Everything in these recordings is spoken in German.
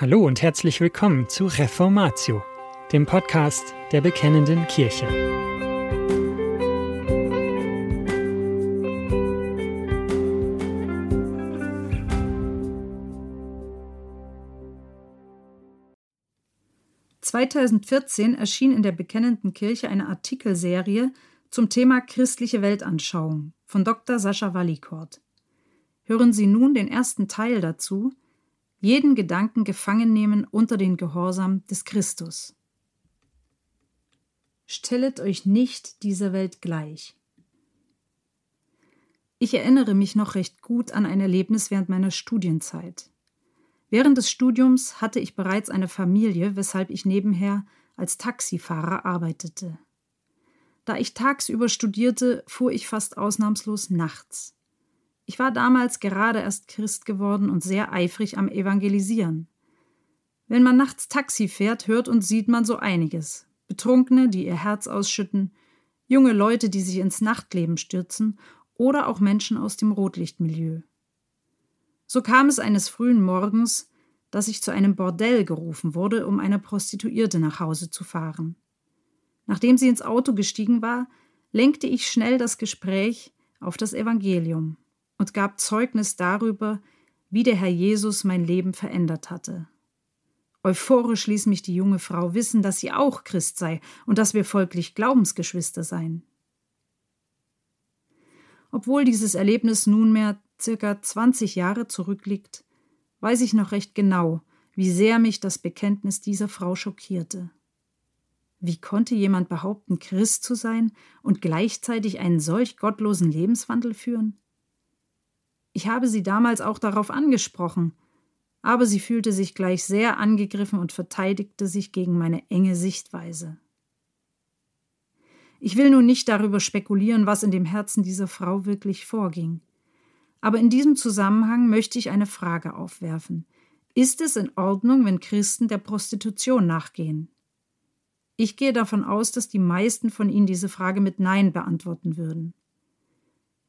Hallo und herzlich willkommen zu Reformatio, dem Podcast der Bekennenden Kirche. (2014) erschien in der Bekennenden Kirche eine Artikelserie zum Thema Christliche Weltanschauung von Dr. Sascha Wallikort. Hören Sie nun den ersten Teil dazu jeden Gedanken gefangen nehmen unter den Gehorsam des Christus. Stellet euch nicht dieser Welt gleich. Ich erinnere mich noch recht gut an ein Erlebnis während meiner Studienzeit. Während des Studiums hatte ich bereits eine Familie, weshalb ich nebenher als Taxifahrer arbeitete. Da ich tagsüber studierte, fuhr ich fast ausnahmslos nachts. Ich war damals gerade erst Christ geworden und sehr eifrig am Evangelisieren. Wenn man nachts Taxi fährt, hört und sieht man so einiges. Betrunkene, die ihr Herz ausschütten, junge Leute, die sich ins Nachtleben stürzen oder auch Menschen aus dem Rotlichtmilieu. So kam es eines frühen Morgens, dass ich zu einem Bordell gerufen wurde, um eine Prostituierte nach Hause zu fahren. Nachdem sie ins Auto gestiegen war, lenkte ich schnell das Gespräch auf das Evangelium und gab Zeugnis darüber, wie der Herr Jesus mein Leben verändert hatte. Euphorisch ließ mich die junge Frau wissen, dass sie auch Christ sei und dass wir folglich Glaubensgeschwister seien. Obwohl dieses Erlebnis nunmehr circa 20 Jahre zurückliegt, weiß ich noch recht genau, wie sehr mich das Bekenntnis dieser Frau schockierte. Wie konnte jemand behaupten, Christ zu sein und gleichzeitig einen solch gottlosen Lebenswandel führen? Ich habe sie damals auch darauf angesprochen, aber sie fühlte sich gleich sehr angegriffen und verteidigte sich gegen meine enge Sichtweise. Ich will nun nicht darüber spekulieren, was in dem Herzen dieser Frau wirklich vorging. Aber in diesem Zusammenhang möchte ich eine Frage aufwerfen. Ist es in Ordnung, wenn Christen der Prostitution nachgehen? Ich gehe davon aus, dass die meisten von Ihnen diese Frage mit Nein beantworten würden.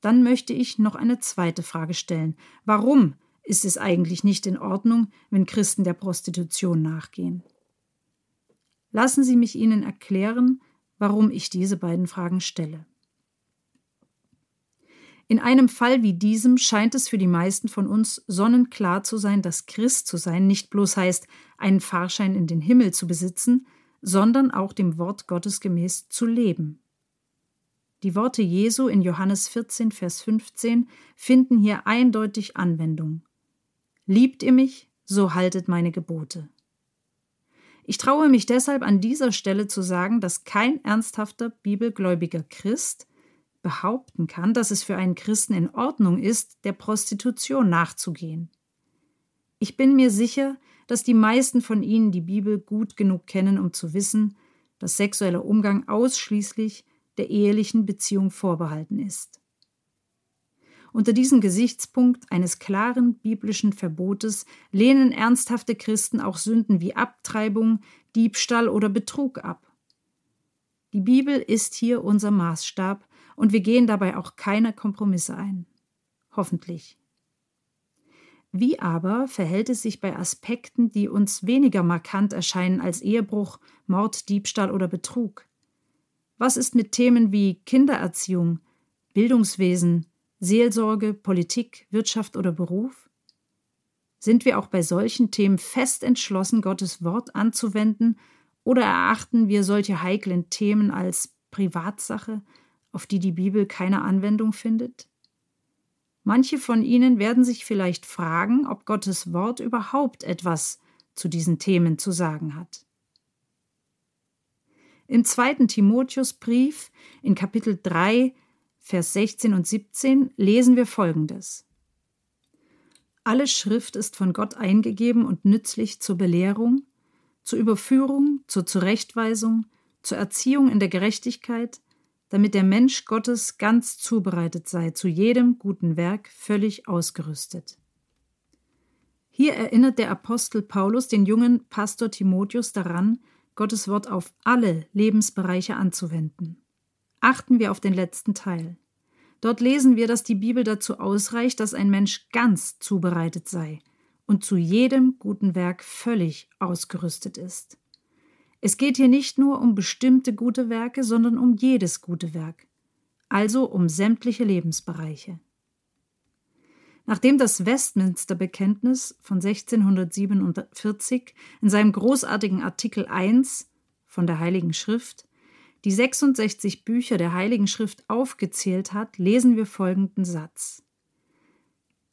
Dann möchte ich noch eine zweite Frage stellen. Warum ist es eigentlich nicht in Ordnung, wenn Christen der Prostitution nachgehen? Lassen Sie mich Ihnen erklären, warum ich diese beiden Fragen stelle. In einem Fall wie diesem scheint es für die meisten von uns sonnenklar zu sein, dass Christ zu sein nicht bloß heißt, einen Fahrschein in den Himmel zu besitzen, sondern auch dem Wort Gottes gemäß zu leben. Die Worte Jesu in Johannes 14, Vers 15 finden hier eindeutig Anwendung. Liebt ihr mich, so haltet meine Gebote. Ich traue mich deshalb an dieser Stelle zu sagen, dass kein ernsthafter bibelgläubiger Christ behaupten kann, dass es für einen Christen in Ordnung ist, der Prostitution nachzugehen. Ich bin mir sicher, dass die meisten von Ihnen die Bibel gut genug kennen, um zu wissen, dass sexueller Umgang ausschließlich der ehelichen Beziehung vorbehalten ist. Unter diesem Gesichtspunkt eines klaren biblischen Verbotes lehnen ernsthafte Christen auch Sünden wie Abtreibung, Diebstahl oder Betrug ab. Die Bibel ist hier unser Maßstab und wir gehen dabei auch keine Kompromisse ein. Hoffentlich. Wie aber verhält es sich bei Aspekten, die uns weniger markant erscheinen als Ehebruch, Mord, Diebstahl oder Betrug? Was ist mit Themen wie Kindererziehung, Bildungswesen, Seelsorge, Politik, Wirtschaft oder Beruf? Sind wir auch bei solchen Themen fest entschlossen, Gottes Wort anzuwenden, oder erachten wir solche heiklen Themen als Privatsache, auf die die Bibel keine Anwendung findet? Manche von Ihnen werden sich vielleicht fragen, ob Gottes Wort überhaupt etwas zu diesen Themen zu sagen hat. Im zweiten Timotheusbrief in Kapitel 3, Vers 16 und 17 lesen wir folgendes. Alle Schrift ist von Gott eingegeben und nützlich zur Belehrung, zur Überführung, zur Zurechtweisung, zur Erziehung in der Gerechtigkeit, damit der Mensch Gottes ganz zubereitet sei, zu jedem guten Werk völlig ausgerüstet. Hier erinnert der Apostel Paulus den jungen Pastor Timotheus daran, Gottes Wort auf alle Lebensbereiche anzuwenden. Achten wir auf den letzten Teil. Dort lesen wir, dass die Bibel dazu ausreicht, dass ein Mensch ganz zubereitet sei und zu jedem guten Werk völlig ausgerüstet ist. Es geht hier nicht nur um bestimmte gute Werke, sondern um jedes gute Werk, also um sämtliche Lebensbereiche. Nachdem das Westminster-Bekenntnis von 1647 in seinem großartigen Artikel 1 von der Heiligen Schrift die 66 Bücher der Heiligen Schrift aufgezählt hat, lesen wir folgenden Satz.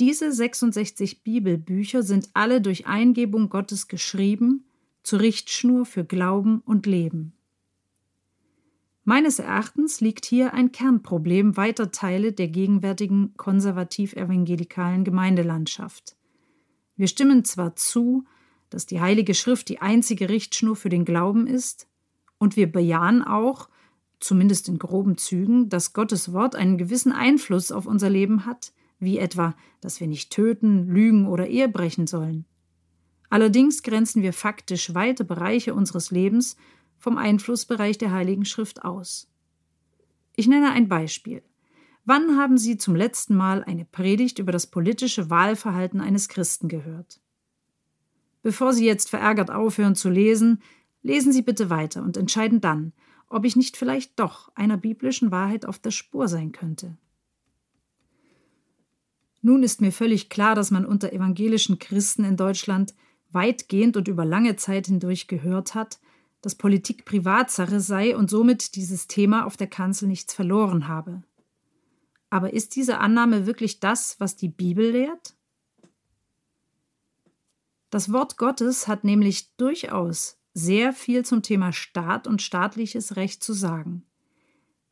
Diese 66 Bibelbücher sind alle durch Eingebung Gottes geschrieben, zur Richtschnur für Glauben und Leben. Meines Erachtens liegt hier ein Kernproblem weiter Teile der gegenwärtigen konservativ-evangelikalen Gemeindelandschaft. Wir stimmen zwar zu, dass die Heilige Schrift die einzige Richtschnur für den Glauben ist, und wir bejahen auch, zumindest in groben Zügen, dass Gottes Wort einen gewissen Einfluss auf unser Leben hat, wie etwa, dass wir nicht töten, lügen oder Ehe brechen sollen. Allerdings grenzen wir faktisch weite Bereiche unseres Lebens vom Einflussbereich der Heiligen Schrift aus. Ich nenne ein Beispiel. Wann haben Sie zum letzten Mal eine Predigt über das politische Wahlverhalten eines Christen gehört? Bevor Sie jetzt verärgert aufhören zu lesen, lesen Sie bitte weiter und entscheiden dann, ob ich nicht vielleicht doch einer biblischen Wahrheit auf der Spur sein könnte. Nun ist mir völlig klar, dass man unter evangelischen Christen in Deutschland weitgehend und über lange Zeit hindurch gehört hat, dass Politik Privatsache sei und somit dieses Thema auf der Kanzel nichts verloren habe. Aber ist diese Annahme wirklich das, was die Bibel lehrt? Das Wort Gottes hat nämlich durchaus sehr viel zum Thema Staat und staatliches Recht zu sagen.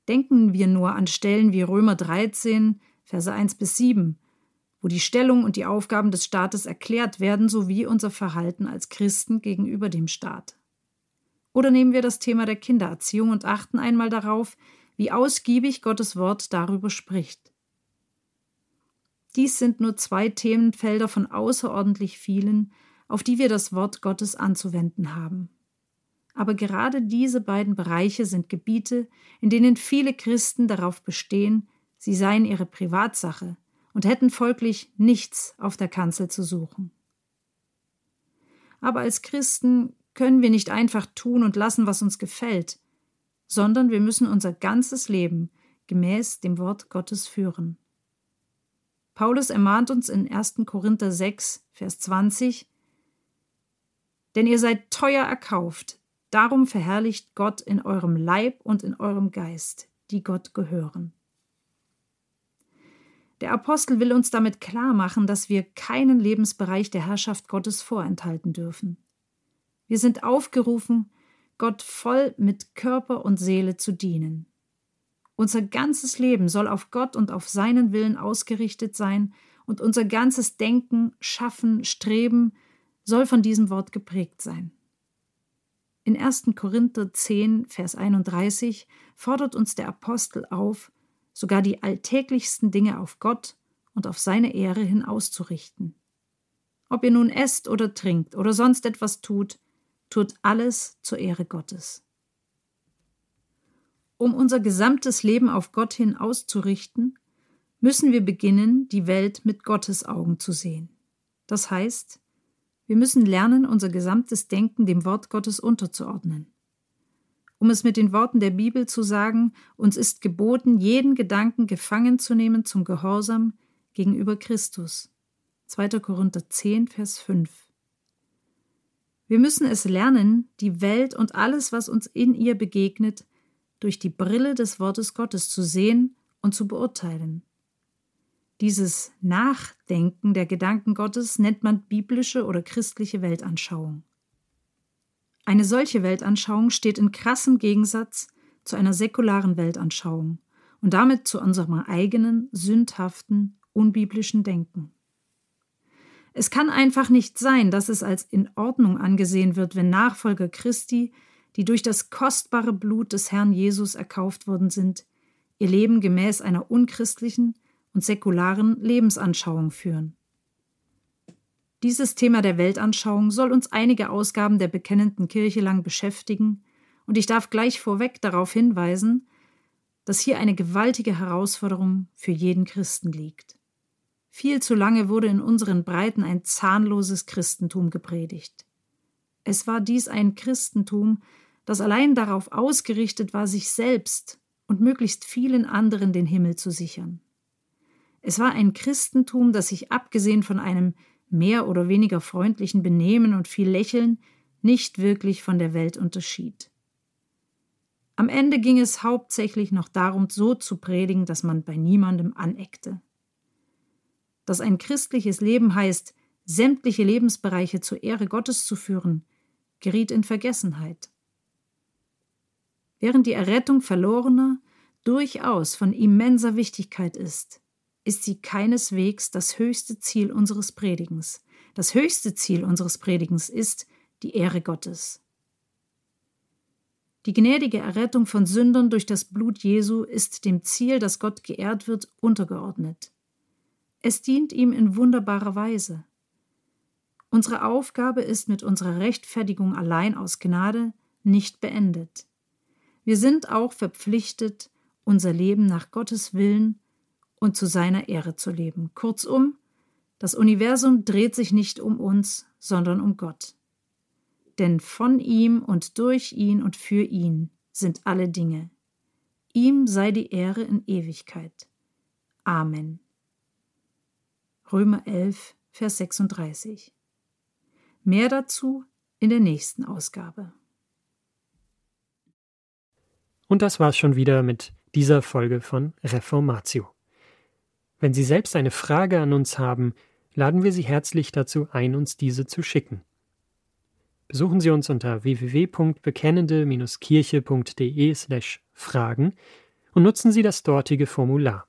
Denken wir nur an Stellen wie Römer 13, Verse 1 bis 7, wo die Stellung und die Aufgaben des Staates erklärt werden, sowie unser Verhalten als Christen gegenüber dem Staat. Oder nehmen wir das Thema der Kindererziehung und achten einmal darauf, wie ausgiebig Gottes Wort darüber spricht. Dies sind nur zwei Themenfelder von außerordentlich vielen, auf die wir das Wort Gottes anzuwenden haben. Aber gerade diese beiden Bereiche sind Gebiete, in denen viele Christen darauf bestehen, sie seien ihre Privatsache und hätten folglich nichts auf der Kanzel zu suchen. Aber als Christen können wir nicht einfach tun und lassen, was uns gefällt, sondern wir müssen unser ganzes Leben gemäß dem Wort Gottes führen. Paulus ermahnt uns in 1. Korinther 6, Vers 20, Denn ihr seid teuer erkauft, darum verherrlicht Gott in eurem Leib und in eurem Geist, die Gott gehören. Der Apostel will uns damit klar machen, dass wir keinen Lebensbereich der Herrschaft Gottes vorenthalten dürfen. Wir sind aufgerufen, Gott voll mit Körper und Seele zu dienen. Unser ganzes Leben soll auf Gott und auf seinen Willen ausgerichtet sein, und unser ganzes Denken, Schaffen, Streben soll von diesem Wort geprägt sein. In 1. Korinther 10, Vers 31 fordert uns der Apostel auf, sogar die alltäglichsten Dinge auf Gott und auf seine Ehre hin auszurichten. Ob ihr nun esst oder trinkt oder sonst etwas tut, tut alles zur Ehre Gottes. Um unser gesamtes Leben auf Gott hin auszurichten, müssen wir beginnen, die Welt mit Gottes Augen zu sehen. Das heißt, wir müssen lernen, unser gesamtes Denken dem Wort Gottes unterzuordnen. Um es mit den Worten der Bibel zu sagen, uns ist geboten, jeden Gedanken gefangen zu nehmen zum Gehorsam gegenüber Christus. 2. Korinther 10, Vers 5. Wir müssen es lernen, die Welt und alles, was uns in ihr begegnet, durch die Brille des Wortes Gottes zu sehen und zu beurteilen. Dieses Nachdenken der Gedanken Gottes nennt man biblische oder christliche Weltanschauung. Eine solche Weltanschauung steht in krassem Gegensatz zu einer säkularen Weltanschauung und damit zu unserem eigenen, sündhaften, unbiblischen Denken. Es kann einfach nicht sein, dass es als in Ordnung angesehen wird, wenn Nachfolger Christi, die durch das kostbare Blut des Herrn Jesus erkauft worden sind, ihr Leben gemäß einer unchristlichen und säkularen Lebensanschauung führen. Dieses Thema der Weltanschauung soll uns einige Ausgaben der bekennenden Kirche lang beschäftigen, und ich darf gleich vorweg darauf hinweisen, dass hier eine gewaltige Herausforderung für jeden Christen liegt. Viel zu lange wurde in unseren Breiten ein zahnloses Christentum gepredigt. Es war dies ein Christentum, das allein darauf ausgerichtet war, sich selbst und möglichst vielen anderen den Himmel zu sichern. Es war ein Christentum, das sich abgesehen von einem mehr oder weniger freundlichen Benehmen und viel Lächeln nicht wirklich von der Welt unterschied. Am Ende ging es hauptsächlich noch darum, so zu predigen, dass man bei niemandem aneckte. Dass ein christliches Leben heißt, sämtliche Lebensbereiche zur Ehre Gottes zu führen, geriet in Vergessenheit. Während die Errettung Verlorener durchaus von immenser Wichtigkeit ist, ist sie keineswegs das höchste Ziel unseres Predigens. Das höchste Ziel unseres Predigens ist die Ehre Gottes. Die gnädige Errettung von Sündern durch das Blut Jesu ist dem Ziel, dass Gott geehrt wird, untergeordnet. Es dient ihm in wunderbarer Weise. Unsere Aufgabe ist mit unserer Rechtfertigung allein aus Gnade nicht beendet. Wir sind auch verpflichtet, unser Leben nach Gottes Willen und zu seiner Ehre zu leben. Kurzum, das Universum dreht sich nicht um uns, sondern um Gott denn von ihm und durch ihn und für ihn sind alle Dinge. Ihm sei die Ehre in Ewigkeit. Amen. Römer 11, Vers 36. Mehr dazu in der nächsten Ausgabe. Und das war's schon wieder mit dieser Folge von Reformatio. Wenn Sie selbst eine Frage an uns haben, laden wir Sie herzlich dazu ein, uns diese zu schicken. Besuchen Sie uns unter www.bekennende-kirche.de/fragen und nutzen Sie das dortige Formular.